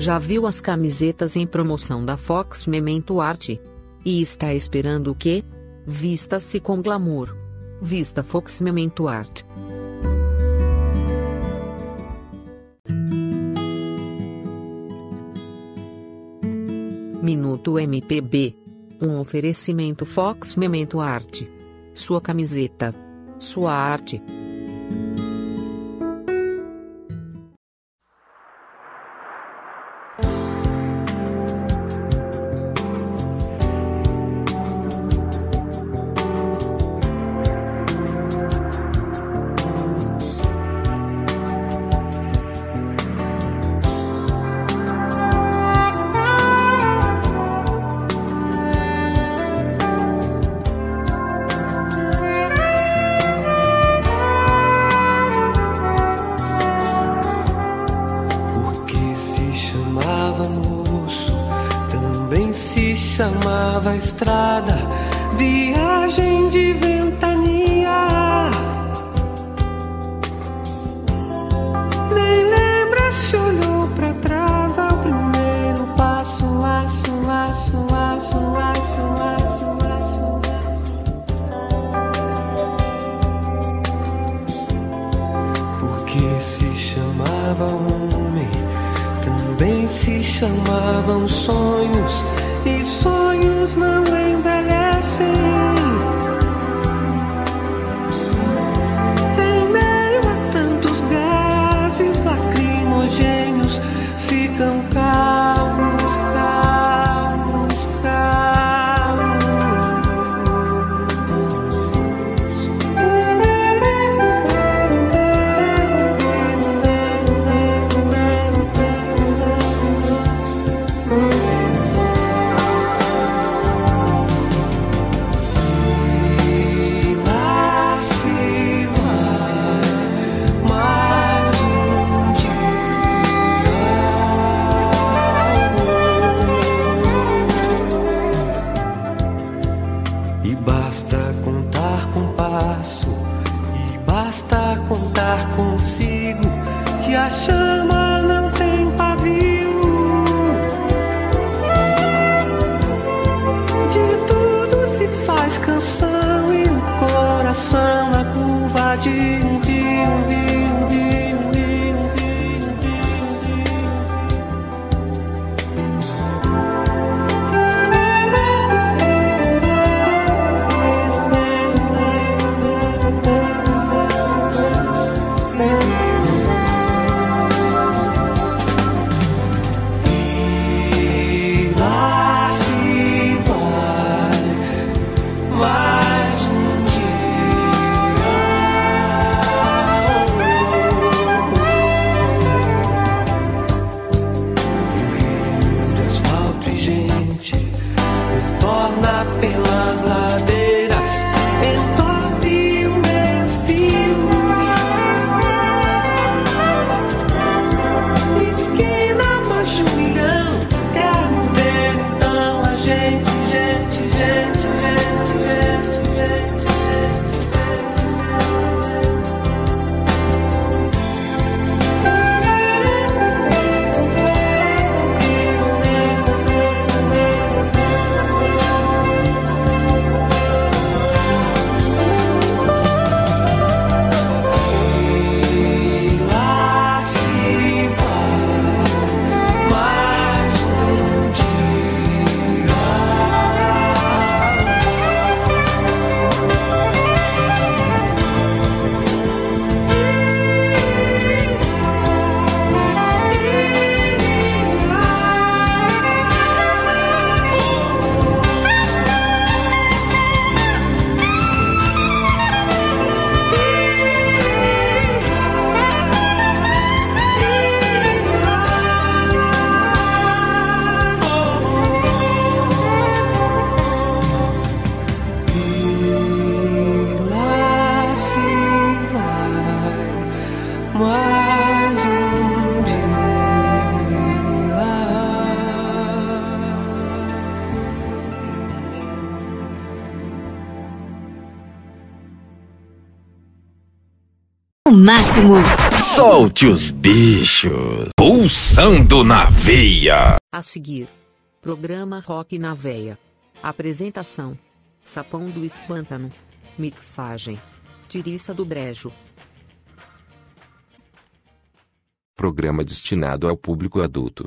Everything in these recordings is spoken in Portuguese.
já viu as camisetas em promoção da Fox Memento Arte? E está esperando o quê? Vista-se com glamour. Vista Fox Memento Arte. Minuto MPB. Um oferecimento Fox Memento Arte. Sua camiseta. Sua arte. estrada e basta contar consigo que achamos máximo. Solte os bichos. Pulsando na veia. A seguir. Programa Rock na veia. Apresentação. Sapão do Espântano. Mixagem. Tiriça do Brejo. Programa destinado ao público adulto.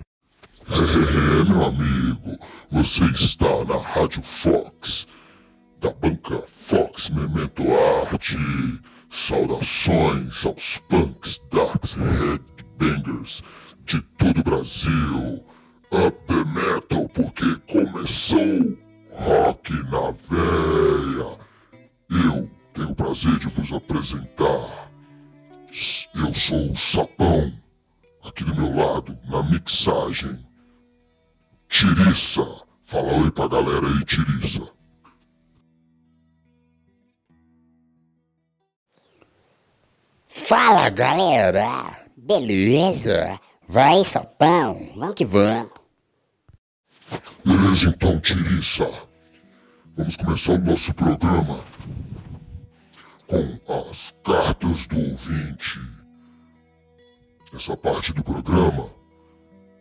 É, meu amigo, você está na Rádio Fox, da banca Fox Memento Arte. Saudações aos punks, darks, headbangers de todo o Brasil. Up the metal, porque começou Rock na Veia. Eu tenho o prazer de vos apresentar. Eu sou o Sapão, aqui do meu lado, na mixagem. Tiriça. Fala oi pra galera aí, Tiriça. Fala galera, beleza? Vai sapão, vamos que vamos. Beleza então, Tiriça. Vamos começar o nosso programa com as cartas do ouvinte. Nessa parte do programa,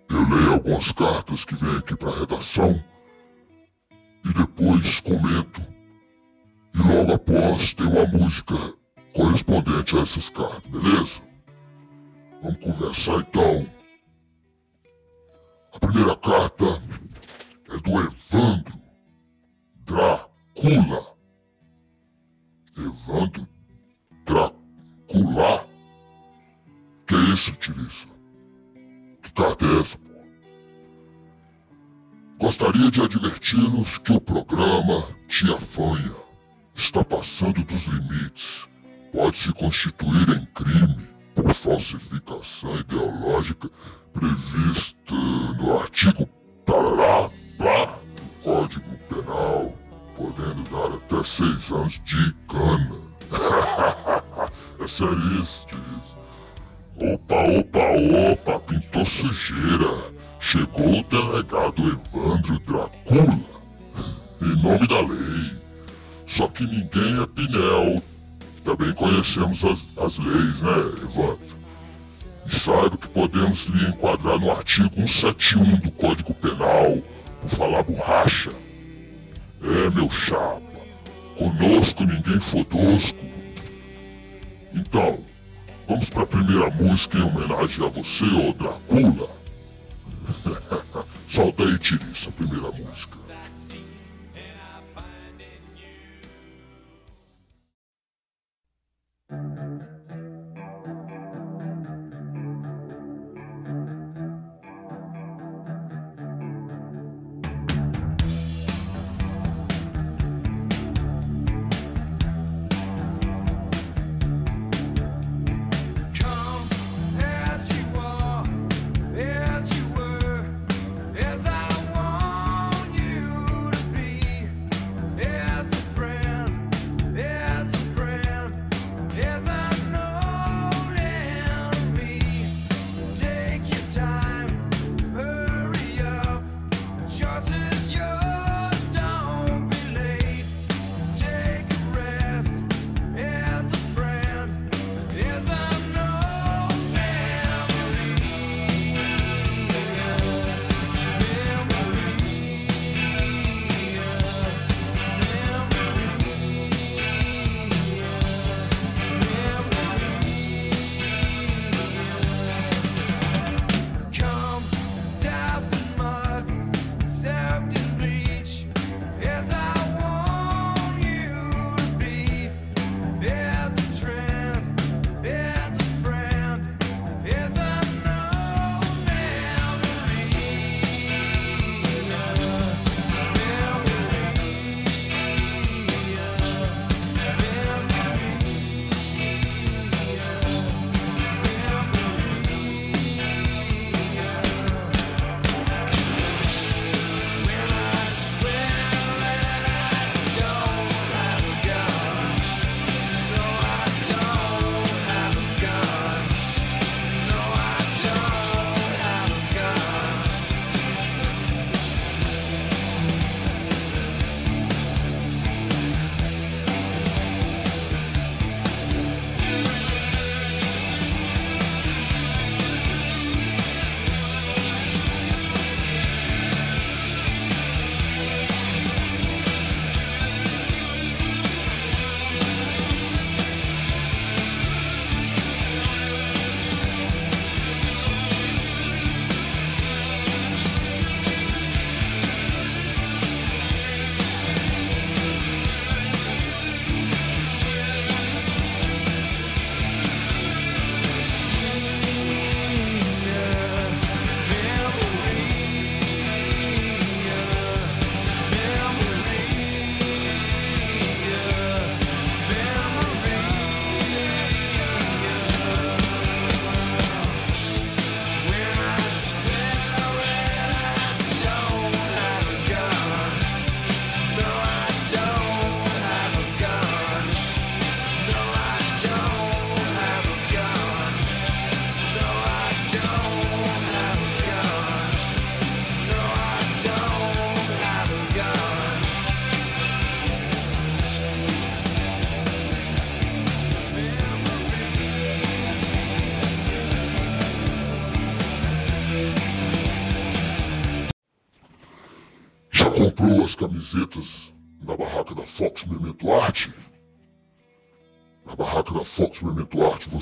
eu leio algumas cartas que vêm aqui para a redação e depois comento. E logo após tem uma música correspondente a essas cartas, beleza? Vamos conversar então. A primeira carta é do Evandro Dracula. Evandro Dracula? Que é isso, Tirissa? Que carta é essa, pô? Gostaria de adverti-los que o programa Tia Fanha está passando dos limites pode se constituir em crime por falsificação ideológica prevista no artigo tarará, do Código Penal, podendo dar até seis anos de cana. é sério isso, diz. Opa, opa, opa, pintou sujeira. Chegou o delegado Evandro Dracula, em nome da lei. Só que ninguém é Pinel, também conhecemos as, as leis, né, Evandro? E saiba que podemos lhe enquadrar no artigo 171 do Código Penal por falar borracha. É, meu chapa, conosco ninguém fodosco. Então, vamos para a primeira música em homenagem a você, ô Dracula. Solta aí, Tiriça, a primeira música.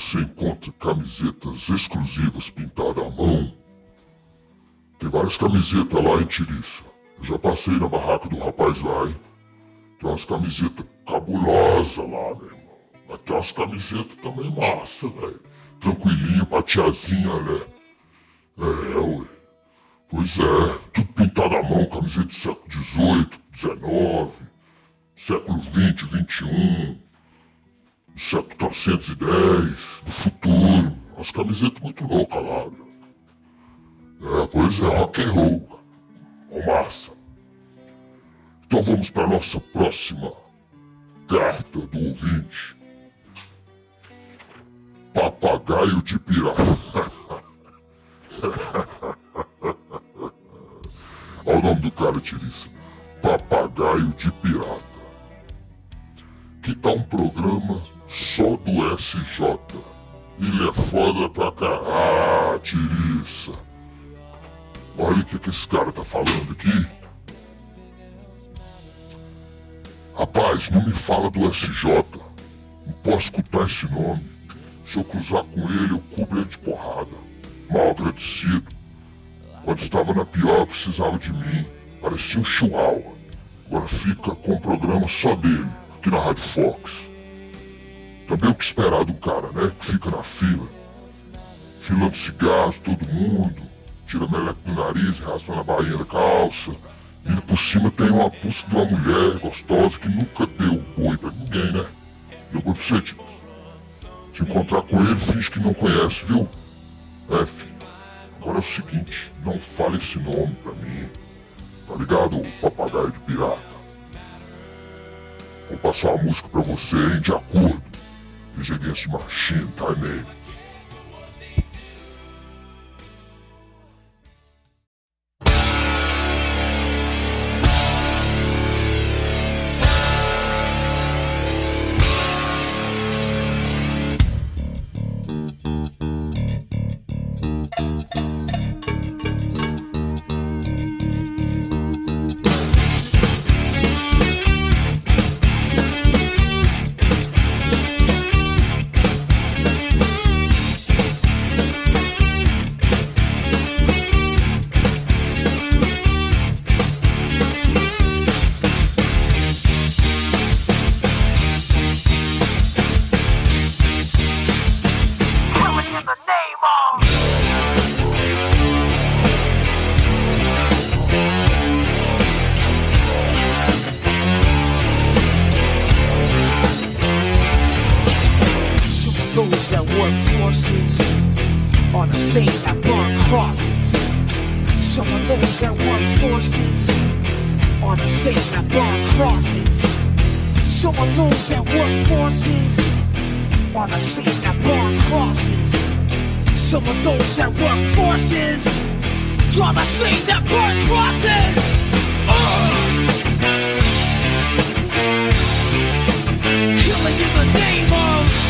Você encontra camisetas exclusivas pintadas à mão. Tem várias camisetas lá em Tiriça. Eu já passei na barraca do rapaz lá, hein? Tem umas camisetas cabulosas lá, meu irmão. Mas tem umas camisetas também massa, velho. Tranquilinho pra tiazinha, né? É, ué. Pois é, tudo pintado à mão, camiseta do século XVIII, XIX, século XX, XXI, século 310, do futuro. Umas camisetas muito loucas lá, meu. É, pois é, rock and roll, cara. Ó, massa. Então vamos para nossa próxima carta do ouvinte. Papagaio de pirata. Olha o nome do cara, Tiriça. Papagaio de pirata. Que tal um programa só do SJ? Ele é foda pra caralho, Tiriça. Olha o que, que esse cara tá falando aqui. Rapaz, não me fala do SJ. Não posso escutar esse nome. Se eu cruzar com ele, eu cubro ele de porrada. Mal agradecido. Quando estava na pior, precisava de mim. Parecia um chihuahua. Agora fica com um programa só dele, aqui na Rádio Fox. Também o que esperar do cara, né? Que fica na fila. Filando cigarros, todo mundo. Tira meleco do nariz, raspa na bainha da calça. E por cima tem uma pulsa de uma mulher gostosa que nunca deu boi pra ninguém, né? Deu boi pra você, tipo. Se encontrar com ele, finge que não conhece, viu? É, filho. Agora é o seguinte, não fale esse nome pra mim. Tá ligado, papagaio de pirata? Vou passar uma música pra você, hein, de acordo. Veja Against So I that at workforces are the same that burn crosses. Some of those that work forces draw the same that burn crosses. Uh! Killing in the name of.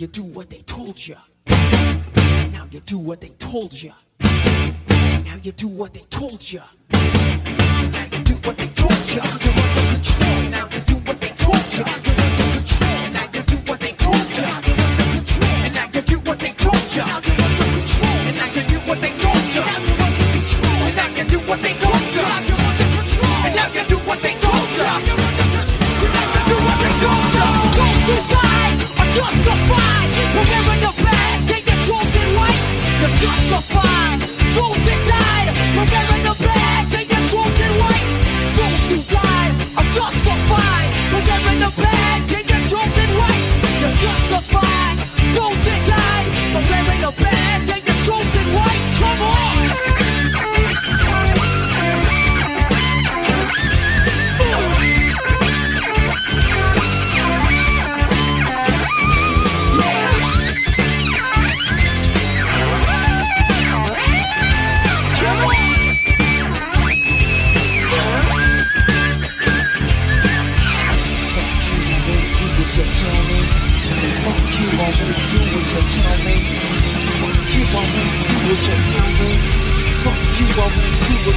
You do what they told you. Now you do what they told you. Now you do what they told you. Now you do what they told you. You're under control. Now you do what they told you. You're under control. Now you do what they told you. You're under control. And now you do what they told you. You're under control. And now you do what they told you. You're under control. And now you do what they told you. You're under control. And now you do what they told you. You're under control. And now you do what they told you. Died are justified Career the chosen life. You're. Fools that died. Career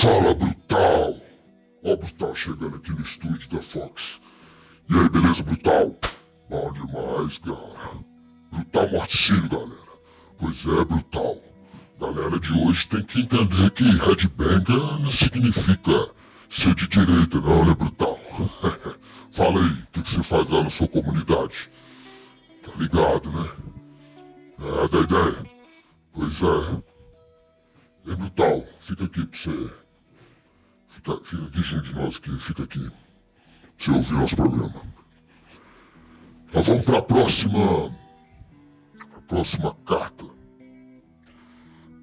Fala, Brutal! Ó, Brutal chegando aqui no estúdio da Fox. E aí, beleza, Brutal? Bom demais, cara. Brutal Morticínio, galera. Pois é, Brutal. Galera de hoje tem que entender que headbanger não significa ser de direita, não, né, Brutal? Fala aí, o que, que você faz lá na sua comunidade? Tá ligado, né? É, da ideia. Pois é. É brutal. Fica aqui pra você. Fica, fica aqui junto de nós aqui. Fica aqui. Pra você ouvir nosso programa. Nós vamos pra próxima. A próxima carta.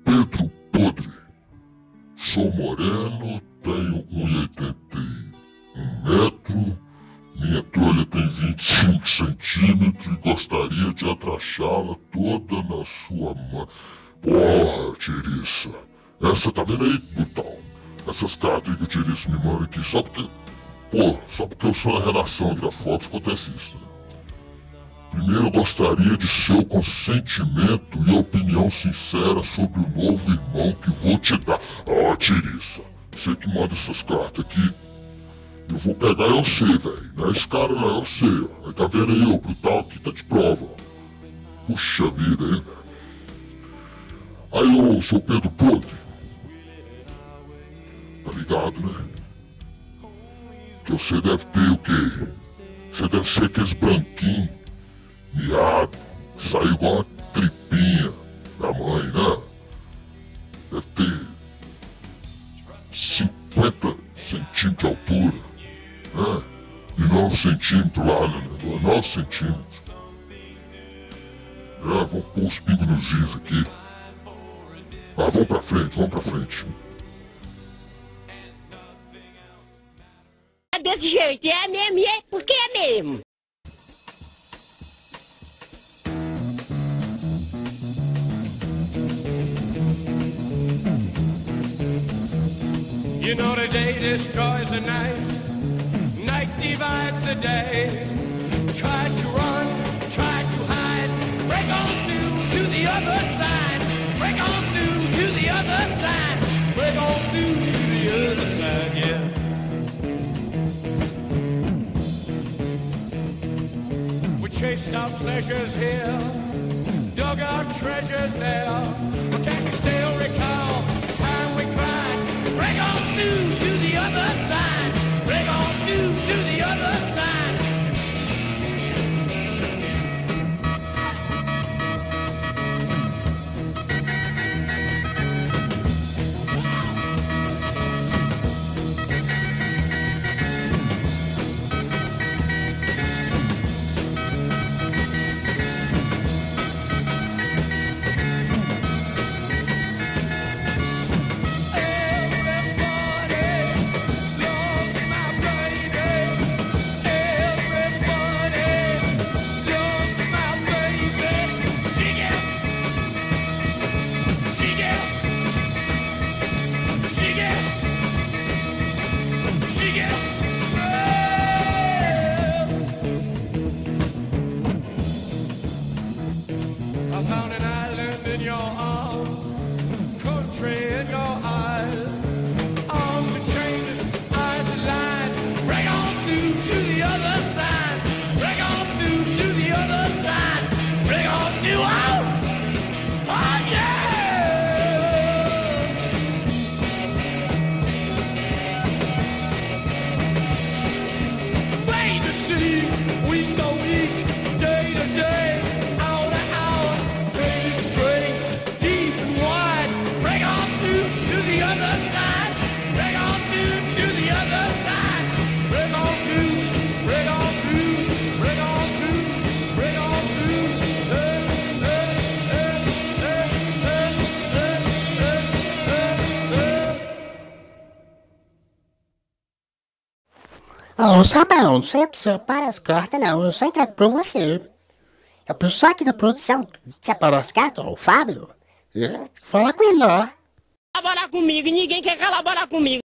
Pedro Podre. Sou moreno, tenho 1,81 metro. Minha trolha tem 25 centímetros e gostaria de atrachá-la toda na sua mão. Porra, Tiriça. Essa tá vendo aí, brutal? Essas cartas que o Tiriça me manda aqui só porque. Pô, só porque eu sou a relação entre a Fox acontece isso, né? Primeiro gostaria de seu consentimento e opinião sincera sobre o novo irmão que vou te dar. Ó, Tiriça, você que manda essas cartas aqui, eu vou pegar eu sei, velho. Não é esse cara não, sei, ó. Aí tá vendo aí, o brutal aqui tá de prova, ó. Puxa vida, hein, velho. Aí, ô, seu Pedro Podre. Tá ligado, né? Que você deve ter o quê? Você deve ser aqueles branquinhos, miado, que sai igual a tripinha da mãe, né? Deve ter 50 centímetros de altura, né? E 9 centímetros lá, né? 9 centímetros. É, vamos pôr os pingos nos is aqui. Mas vamos pra frente, vamos pra frente. É desse jeito, é mesmo, é porque é mesmo. You know the day destroys the night, survive the day. Tried to run, tried to hide. Break on through to the other side. Break on through to the other side. Break on through to the other side, yeah. We chased our pleasures here, dug our treasures there. But can you still recall the time we cried? Break on through não, não sou a pessoa para as cartas, não. Eu só entrego para você. A pessoa aqui da produção separa é as cartas, o Fábio, fala com ele lá. Colabora comigo, ninguém quer colaborar comigo.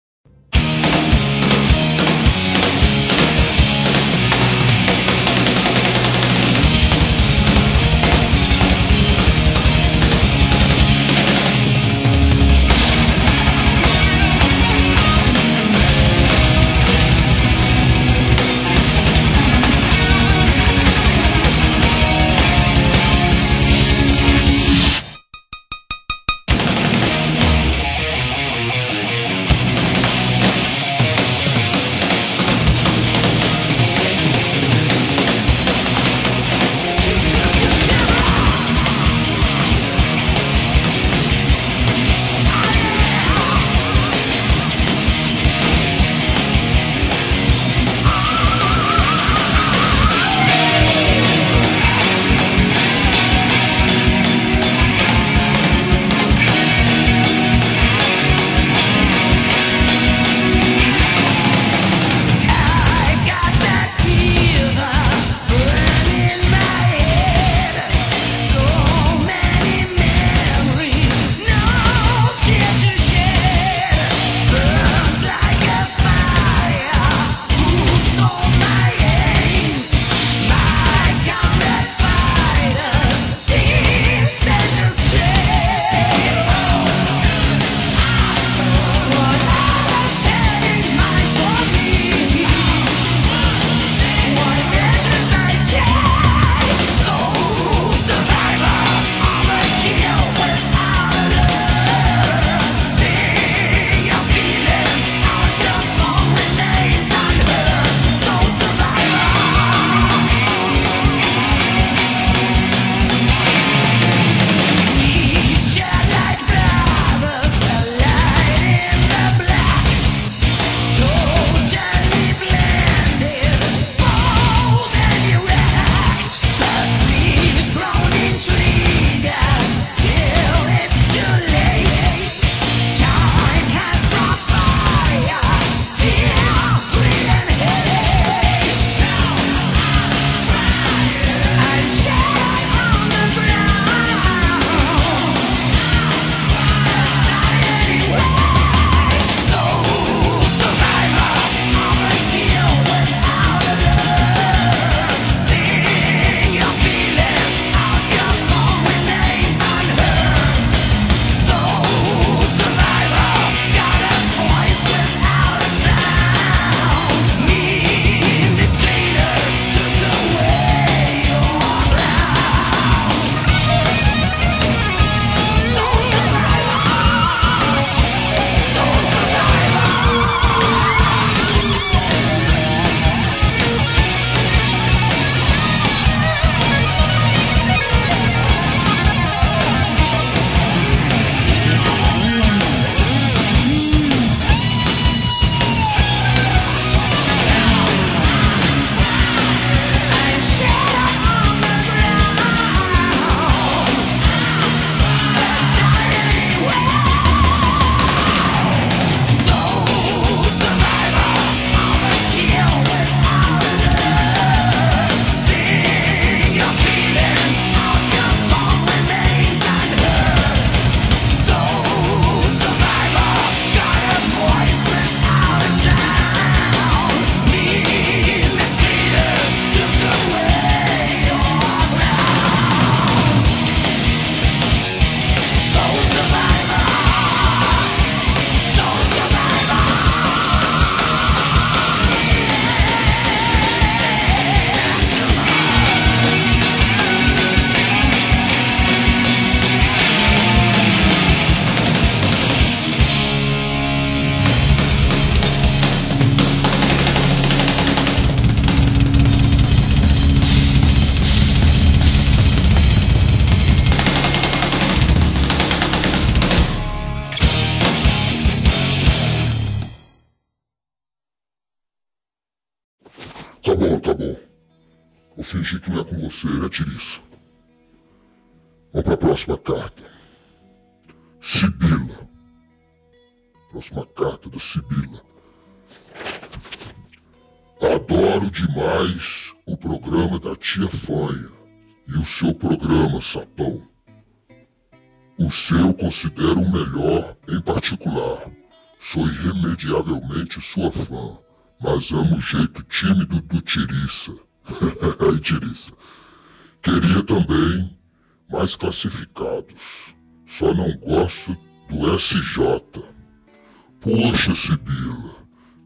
Poxa, Sibila,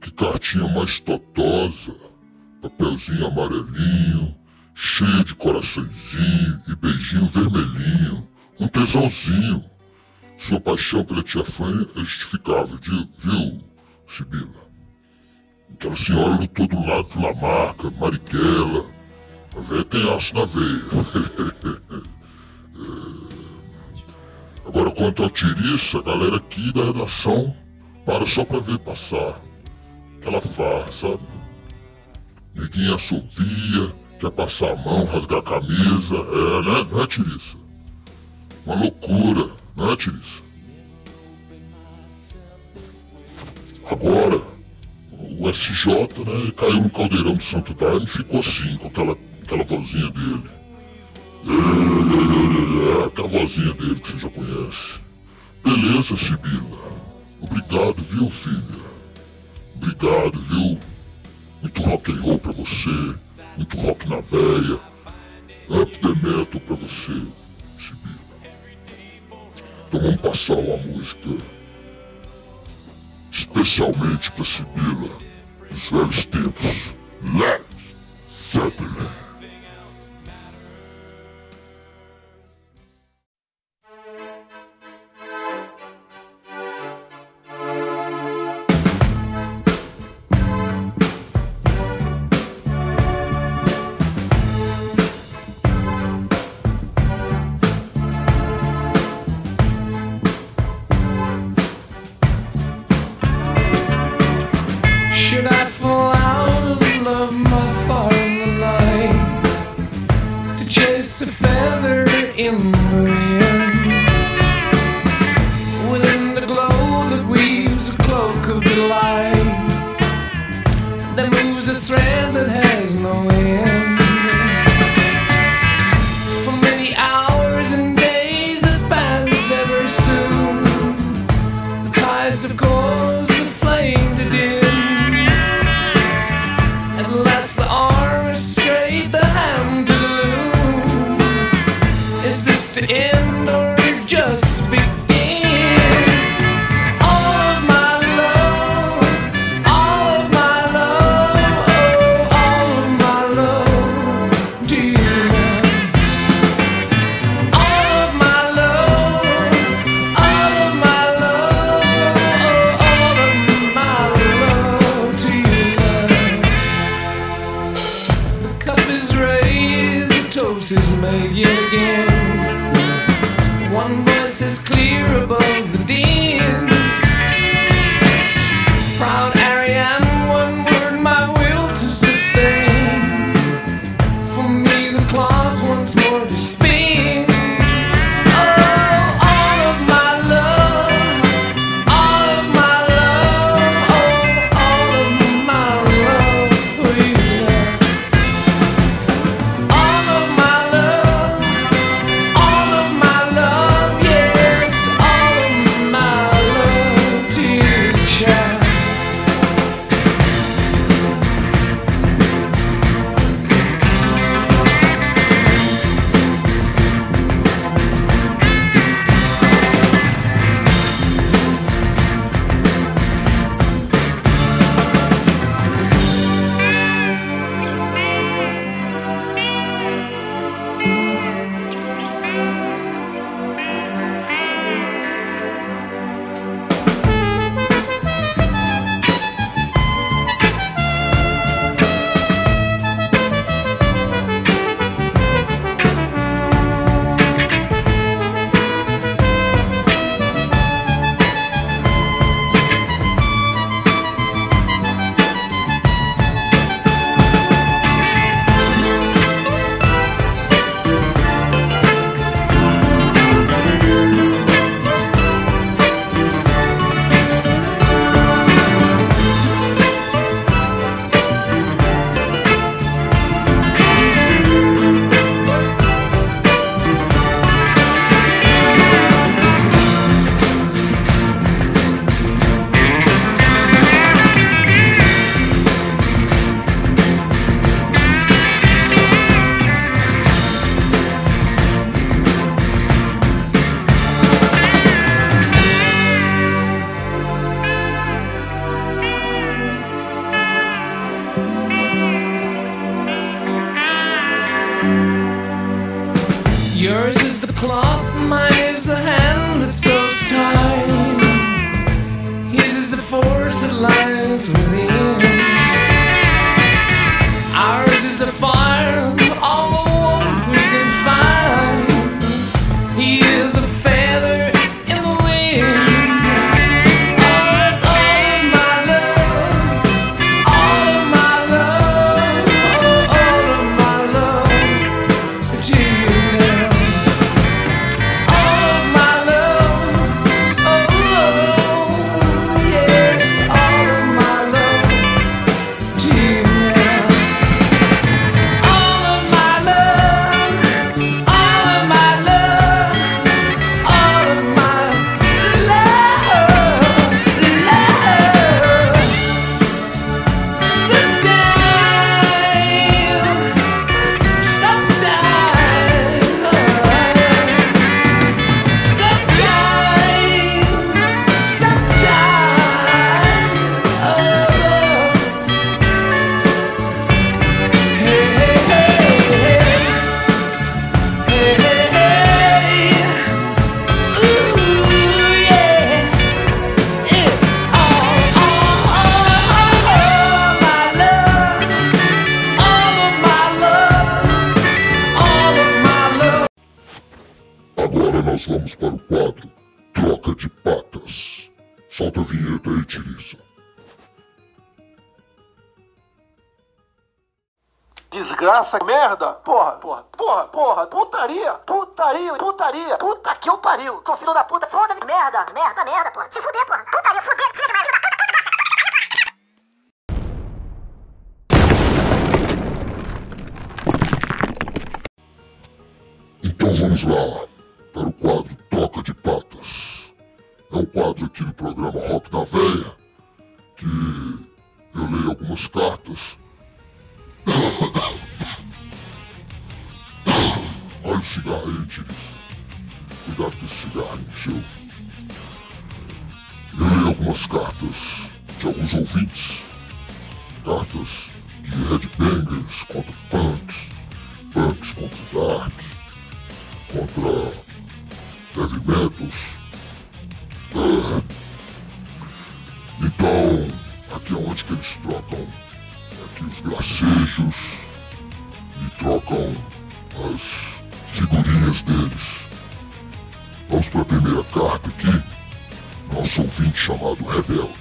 que cartinha mais totosa. Papelzinho amarelinho, cheio de coraçõezinho e beijinho vermelhinho. Um tesãozinho. Sua paixão pela tia Fanny é justificável, viu, Sibila? Aquela senhora lutou do lado de Lamarca, Marighella. A velha tem aço na veia. É. Agora, quanto ao Tiriça, a galera aqui da redação para só pra ver passar. Aquela farra, sabe? Neguinha assovia, quer passar a mão, rasgar a camisa. É, né, né, Tiriça? Uma loucura, né, Tiriça? Agora, o SJ, né, caiu no caldeirão do Santo Daime e ficou assim, com aquela, aquela vozinha dele. É, é, é, aquela vozinha dele que você já conhece. Beleza, Sibila. Obrigado, viu, filha? Obrigado, viu? Muito rock and roll pra você. Muito rock na veia. Up the metal pra você, Sibila. Então vamos passar uma música especialmente pra Sibila dos velhos tempos. Led Zeppelin. chamado rebelde.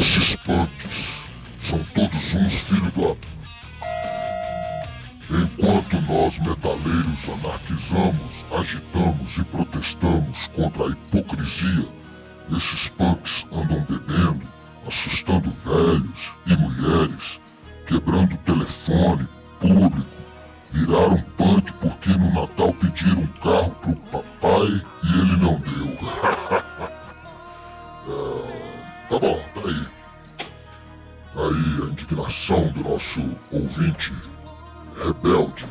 Esses punks são todos uns filhos da... Enquanto nós metaleiros anarquizamos, agitamos e protestamos contra a hipocrisia, esses punks andam bebendo, assustando velhos e mulheres, quebrando telefone público, viraram punk porque no Natal pediram um carro pro papai e ele não deu. é, tá bom, tá aí. Aí a indignação do nosso ouvinte rebelde.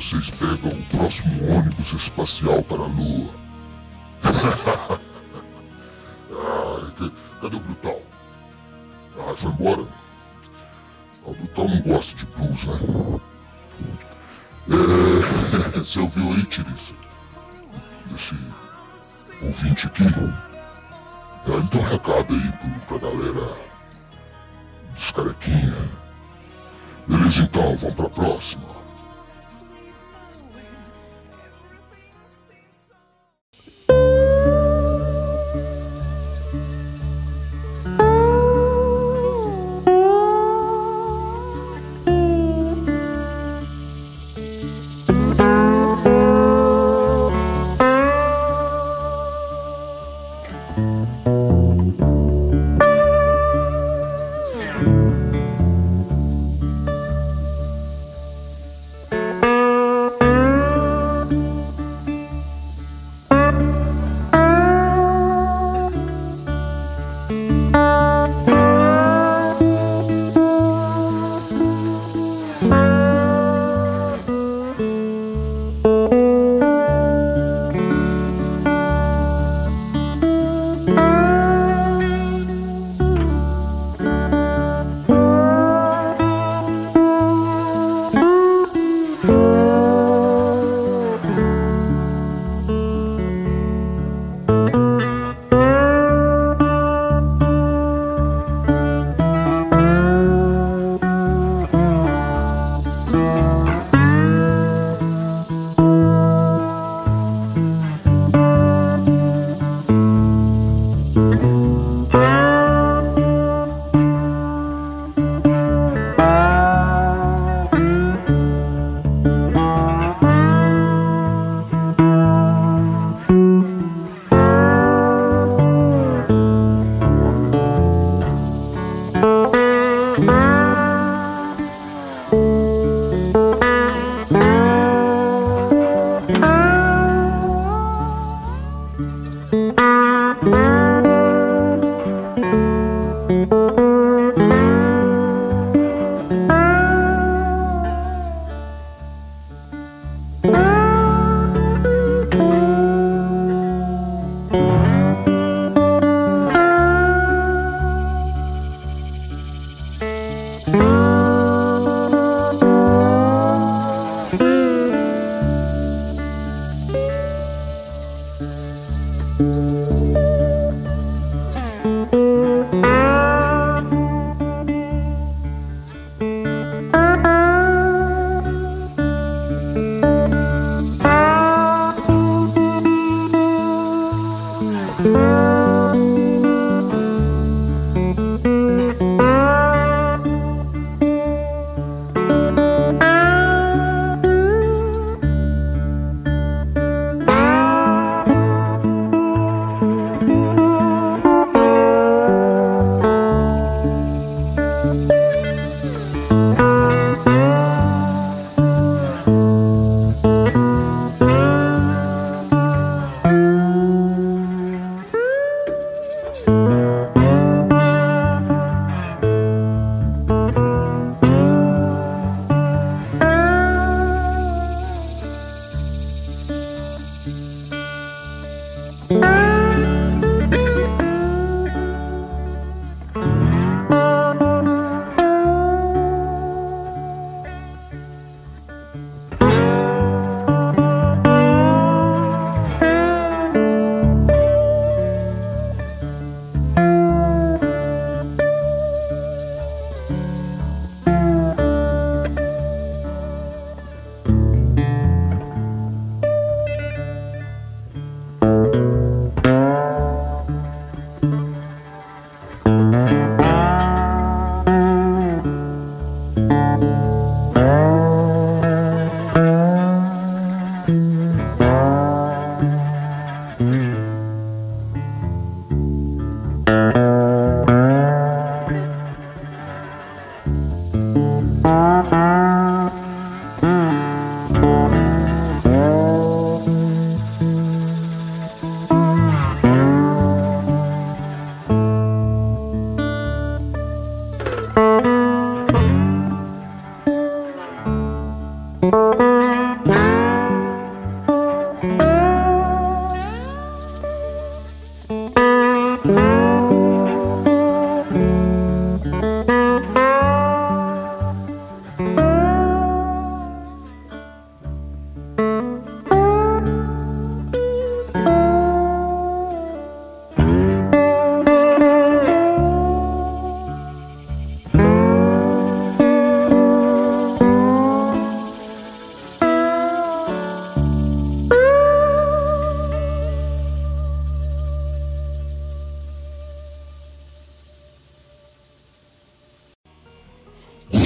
Vocês pegam o próximo ônibus espacial para a Lua. Que- cadê o Brutal? Ah, foi embora? Ah, O Brutal não gosta de blues, né? É, você ouviu aí, Tirissa? Esse ouvinte aqui? É, ele tem um recado aí pro, pra galera dos carequinha. Beleza então, vamos pra próxima.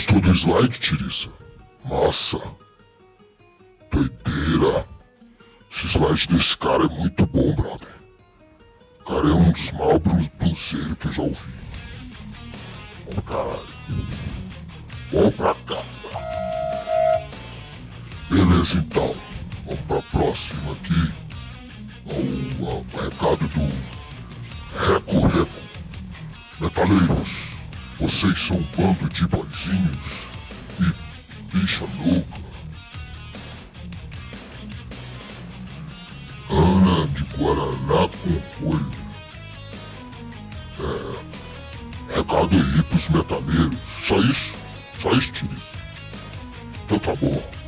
Gostou do slide, Tirissa? Massa. Doideira. Esse slide desse cara é muito bom, brother. O cara é um dos maiores blu- bluseiros que eu já ouvi. Bom caralho. Bom pra cá. Beleza, então. Vamos pra próxima aqui. O, o recado do Reco Reco. Metaleiros, vocês são um bando de boizinhos e bicha louca. Ana de Guaraná com folha. É. Recado aí pros metaleiros. Só isso? Só isso, Tiris? Então tá bom.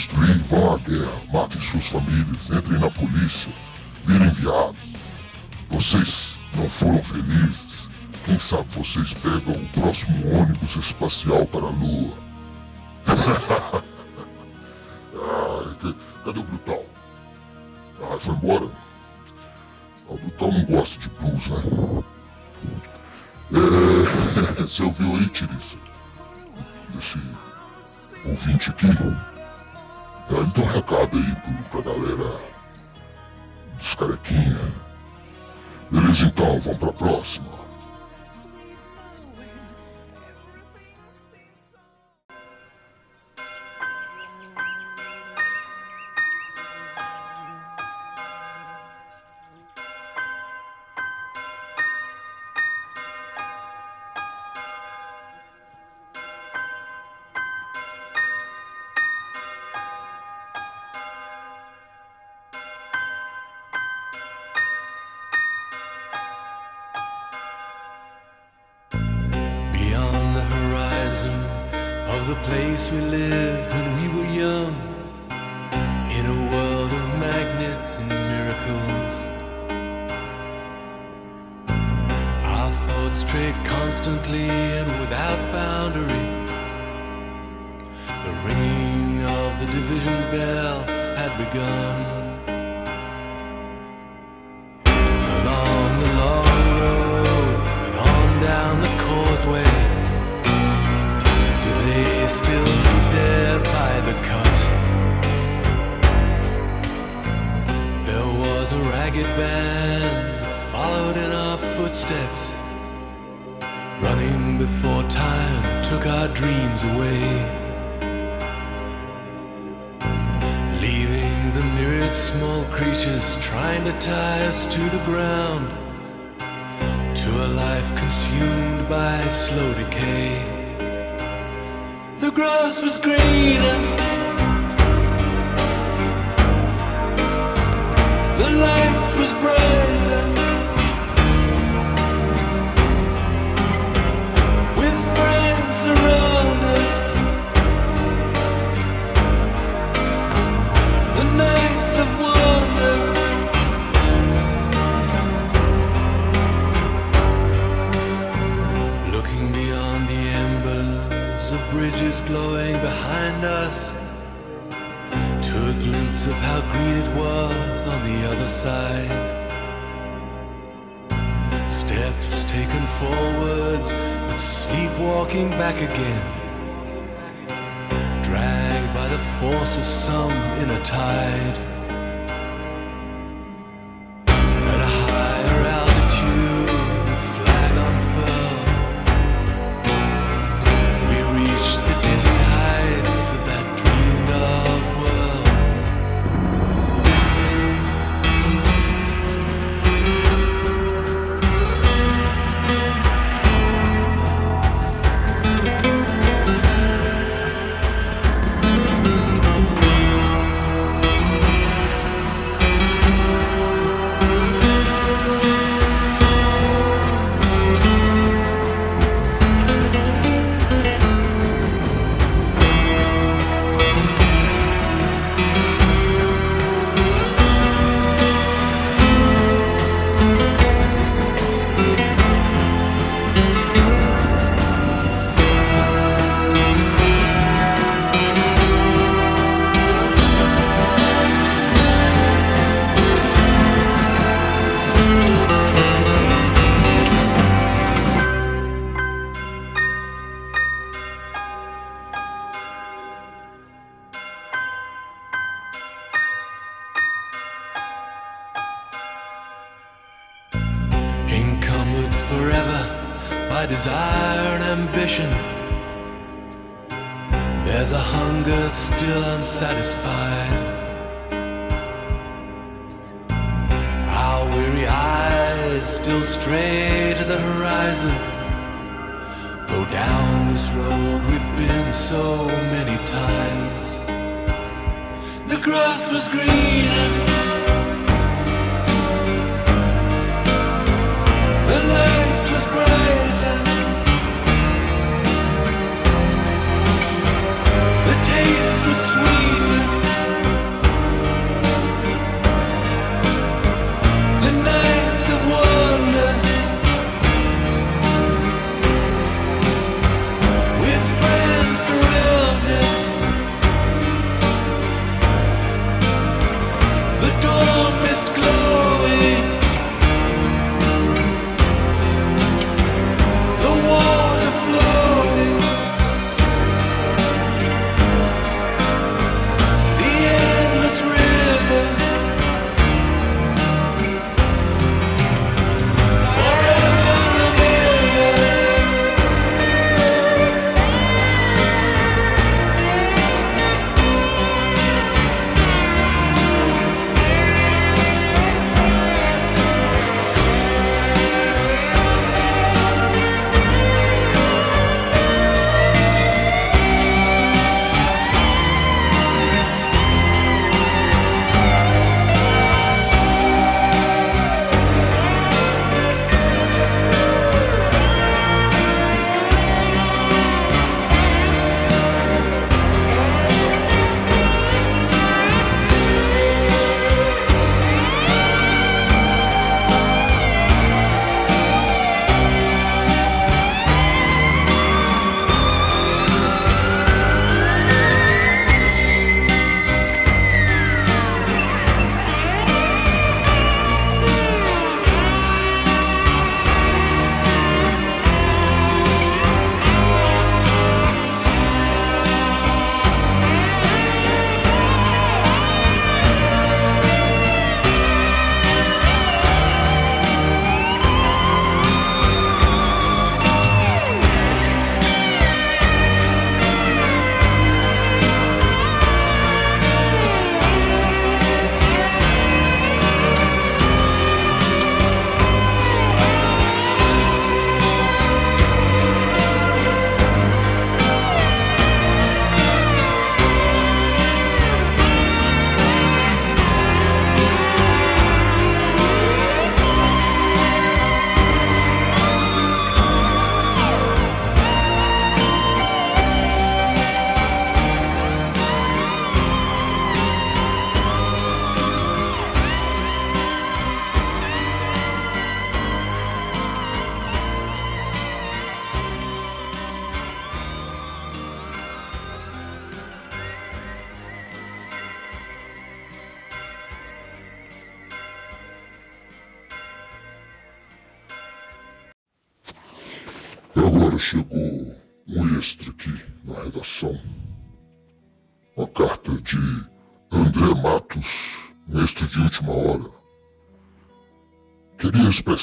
destruir, vão à guerra, matem suas famílias, entrem na polícia, virem viados. Vocês não foram felizes. Quem sabe vocês pegam o próximo ônibus espacial para a Lua. ah, cadê o Brutal? Ah, foi embora? Ah, o Brutal não gosta de blues, né? É, você ouviu aí, Tirissa? Esse ouvinte aqui? Dá então um recado aí pro, pra galera dos carequinha. Beleza então, vamos pra próxima.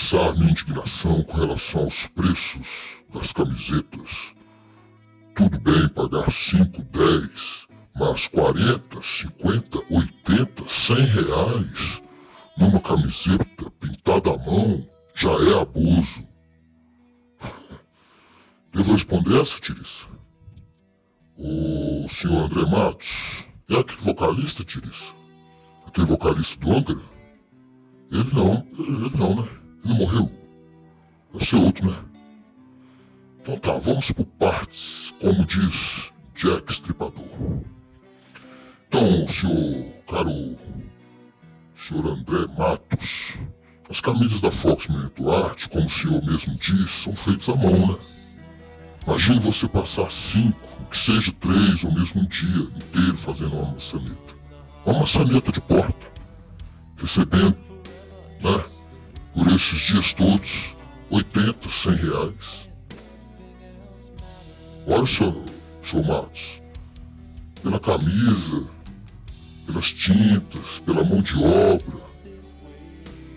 Expressar minha indignação com relação aos preços das camisetas. Tudo bem pagar 5, 10, mas 40, 50, 80, 100 reais numa camiseta pintada à mão já é abuso. Devo responder essa, Tiriça? O senhor André Matos é aquele vocalista, Tiriça? Aquele vocalista do Angra? Ele não, ele não, né? Ele morreu. Deve ser outro, né? Então tá, vamos por partes, como diz Jack Stripador. Então, senhor, caro senhor André Matos, as camisas da Fox Minuto Art, como o senhor mesmo disse, são feitas à mão, né? Imagine você passar cinco, que seja três ou mesmo um dia inteiro fazendo uma maçaneta. Uma maçaneta de porta. Recebendo, né? Por esses dias todos, 80, 100 reais. Olha, senhor, senhor Matos, pela camisa, pelas tintas, pela mão de obra,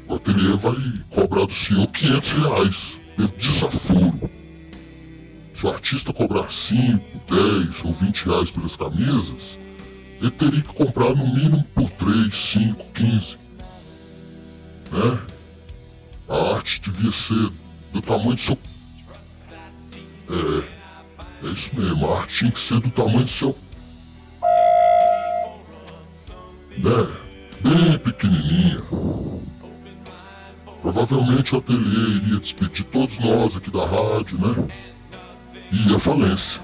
o ateliê vai cobrar do senhor 500 reais pelo desaforo. Se o artista cobrar 5, 10 ou 20 reais pelas camisas, ele teria que comprar no mínimo por 3, 5, 15. Né? A arte devia ser do tamanho do seu. É, é isso mesmo, a arte tinha que ser do tamanho do seu. Né? Bem pequenininha. Provavelmente o ateliê iria despedir todos nós aqui da rádio, né? E a falência.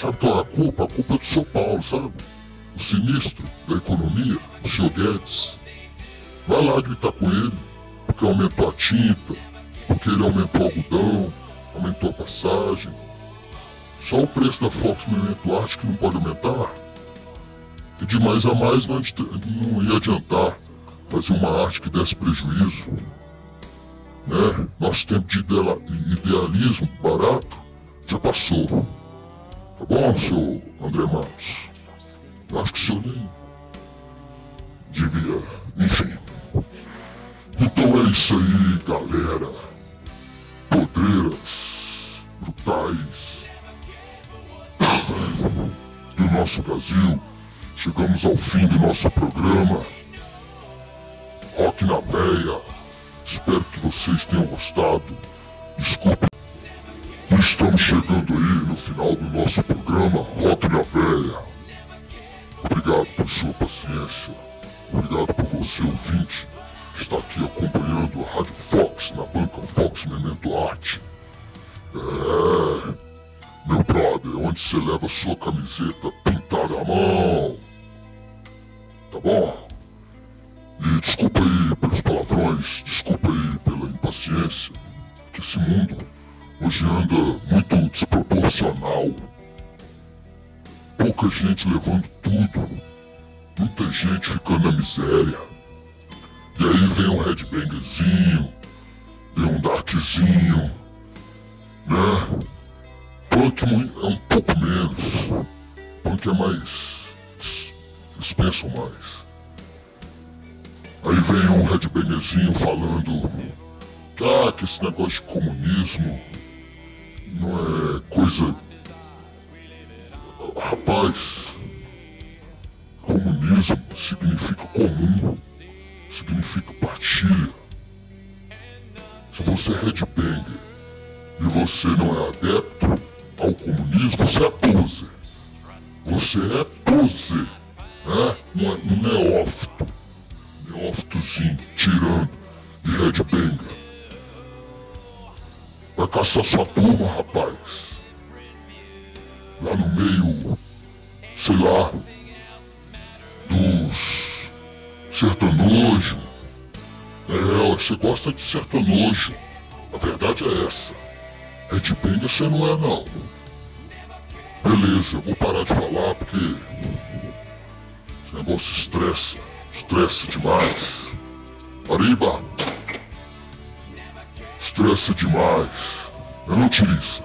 Sabe qual é a culpa? A culpa é do seu Paulo, sabe? O sinistro da economia, o senhor Guedes. Vai lá gritar com ele, porque aumentou a tinta, porque ele aumentou o algodão, aumentou a passagem. Só o preço da Fox Memento Arte que não pode aumentar. E de mais a mais não, não ia adiantar fazer uma arte que desse prejuízo. Né? Nosso tempo de idealismo barato já passou. Tá bom, seu André Matos? Eu acho que o senhor nem devia. Enfim. Então é isso aí, galera. Podreiras, brutais do nosso Brasil. Chegamos ao fim do nosso programa. Rock na veia. Espero que vocês tenham gostado. Desculpe. Estamos chegando aí no final do nosso programa Rock na veia. Obrigado por sua paciência. Obrigado por você, ouvinte, está aqui acompanhando a Rádio Fox na banca Fox Memento Arte. É, meu brother, onde você leva sua camiseta pintada à mão. Tá bom? E desculpa aí pelos palavrões, desculpa aí pela impaciência, que esse mundo hoje anda muito desproporcional. Pouca gente levando tudo, muita gente ficando na miséria. E aí vem um headbangerzinho, vem um darkzinho, né? Punk é um pouco menos. Punk é mais. Eles pensam mais. Aí vem um headbangerzinho falando que, ah, que esse negócio de comunismo não é coisa. Rapaz, comunismo significa comum, significa partilha. Se você é headbanger e você não é adepto ao comunismo, você é pose. Você é pose, né? Um, um neófito. Neófitozinho, tirando de headbanger. Vai caçar sua turma, rapaz. Lá no meio, sei lá, dos sertanojo. É, você gosta de sertanojo. A verdade é essa. Headbanger você não é não. Beleza, eu vou parar de falar porque esse negócio estressa. Estressa demais. Arriba! Estressa demais. Eu não, Tiriça.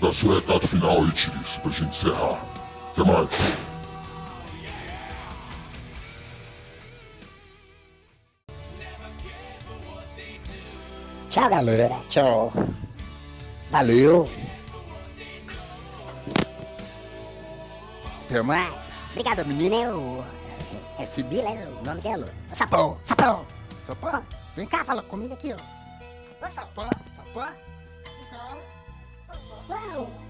Dá seu recado final aí, Tiriça, pra gente encerrar. Até mais. Tchau, galera. Tchau. Valeu. Até mais. Obrigado, menino. É Sibila, é o nome dela. Sapão, sapão. Sapão, vem cá, fala comigo aqui, ó. Sapão, sapão. Vem cá. Sapão.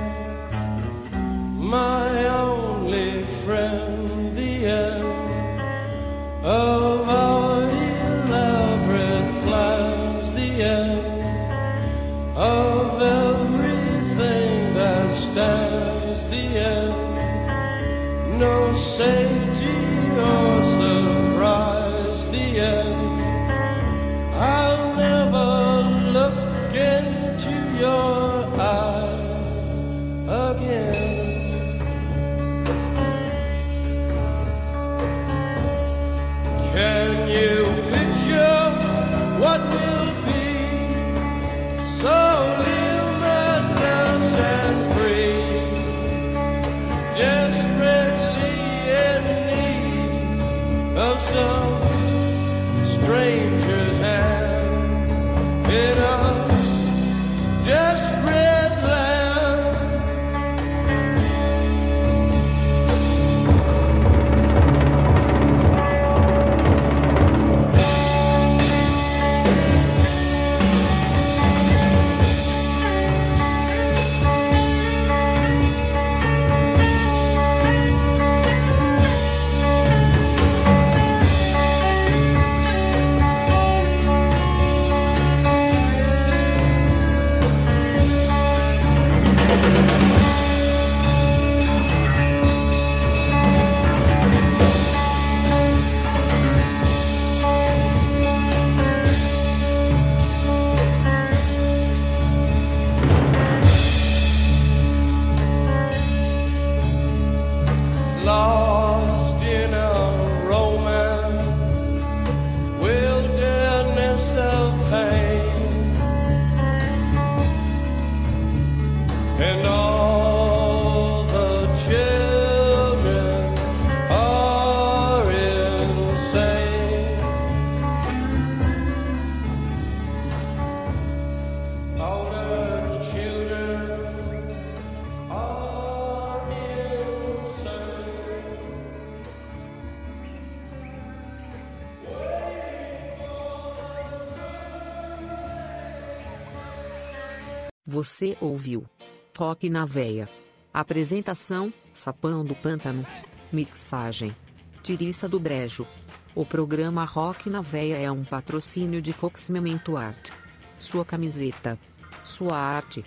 Você ouviu? Toque na veia. Apresentação: Sapão do Pântano. Mixagem: Tiriça do Brejo. O programa Rock na Veia é um patrocínio de Fox Memento Art. Sua camiseta. Sua arte.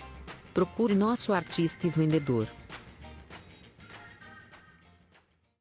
Procure nosso artista e vendedor.